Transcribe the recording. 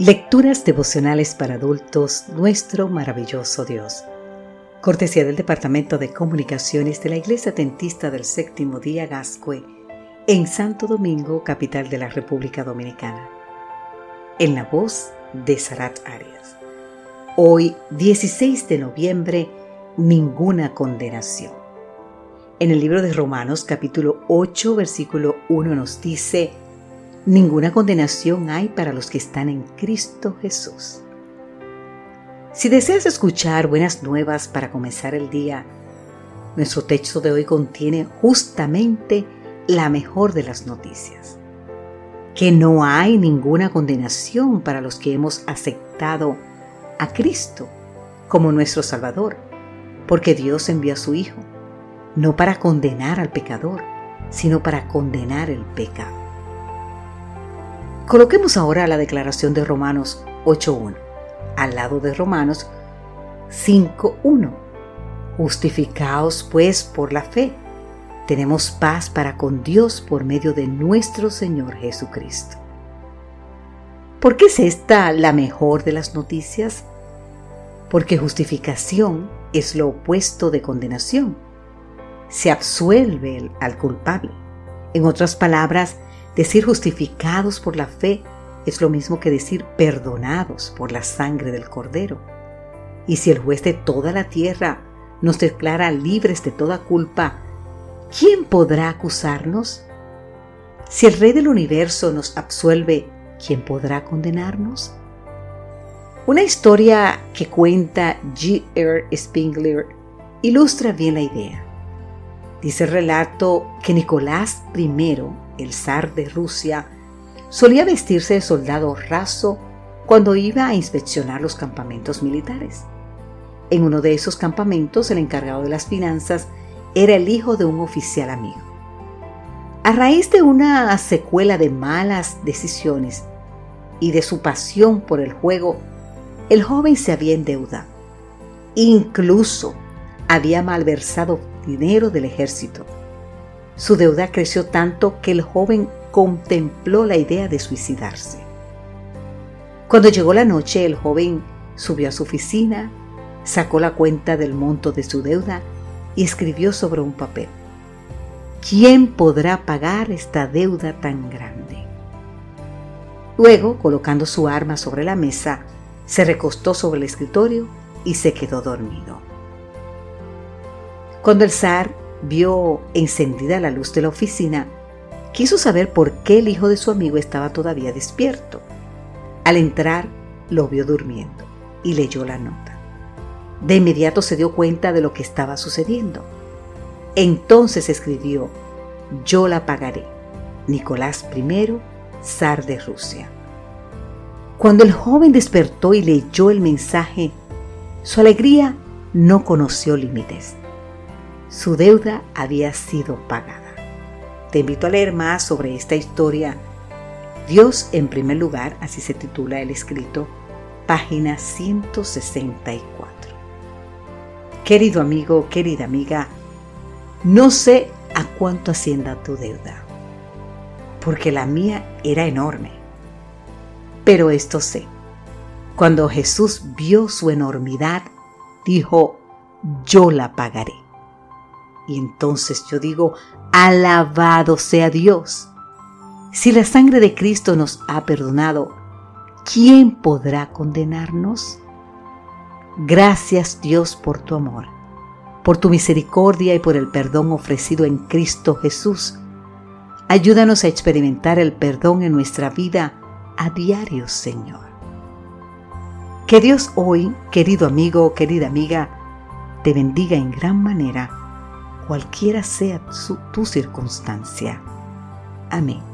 Lecturas devocionales para adultos, nuestro maravilloso Dios. Cortesía del Departamento de Comunicaciones de la Iglesia Tentista del Séptimo Día Gascue, en Santo Domingo, capital de la República Dominicana. En la voz de Sarat Arias. Hoy, 16 de noviembre, ninguna condenación. En el libro de Romanos, capítulo 8, versículo 1 nos dice, Ninguna condenación hay para los que están en Cristo Jesús. Si deseas escuchar buenas nuevas para comenzar el día, nuestro texto de hoy contiene justamente la mejor de las noticias. Que no hay ninguna condenación para los que hemos aceptado a Cristo como nuestro Salvador, porque Dios envió a su Hijo, no para condenar al pecador, sino para condenar el pecado. Coloquemos ahora la declaración de Romanos 8.1, al lado de Romanos 5.1. Justificaos pues por la fe. Tenemos paz para con Dios por medio de nuestro Señor Jesucristo. ¿Por qué es esta la mejor de las noticias? Porque justificación es lo opuesto de condenación. Se absuelve al culpable. En otras palabras, Decir justificados por la fe es lo mismo que decir perdonados por la sangre del Cordero. Y si el juez de toda la tierra nos declara libres de toda culpa, ¿quién podrá acusarnos? Si el Rey del universo nos absuelve, ¿quién podrá condenarnos? Una historia que cuenta G. R. Spengler ilustra bien la idea. Dice el relato que Nicolás I el zar de Rusia, solía vestirse de soldado raso cuando iba a inspeccionar los campamentos militares. En uno de esos campamentos, el encargado de las finanzas era el hijo de un oficial amigo. A raíz de una secuela de malas decisiones y de su pasión por el juego, el joven se había endeudado. Incluso había malversado dinero del ejército su deuda creció tanto que el joven contempló la idea de suicidarse. Cuando llegó la noche, el joven subió a su oficina, sacó la cuenta del monto de su deuda y escribió sobre un papel. ¿Quién podrá pagar esta deuda tan grande? Luego, colocando su arma sobre la mesa, se recostó sobre el escritorio y se quedó dormido. Cuando el zar vio encendida la luz de la oficina, quiso saber por qué el hijo de su amigo estaba todavía despierto. Al entrar, lo vio durmiendo y leyó la nota. De inmediato se dio cuenta de lo que estaba sucediendo. Entonces escribió, yo la pagaré. Nicolás I, zar de Rusia. Cuando el joven despertó y leyó el mensaje, su alegría no conoció límites. Su deuda había sido pagada. Te invito a leer más sobre esta historia. Dios en primer lugar, así se titula el escrito, página 164. Querido amigo, querida amiga, no sé a cuánto ascienda tu deuda, porque la mía era enorme. Pero esto sé, cuando Jesús vio su enormidad, dijo, yo la pagaré. Y entonces yo digo, alabado sea Dios. Si la sangre de Cristo nos ha perdonado, ¿quién podrá condenarnos? Gracias Dios por tu amor, por tu misericordia y por el perdón ofrecido en Cristo Jesús. Ayúdanos a experimentar el perdón en nuestra vida a diario, Señor. Que Dios hoy, querido amigo, querida amiga, te bendiga en gran manera cualquiera sea tu circunstancia. Amén.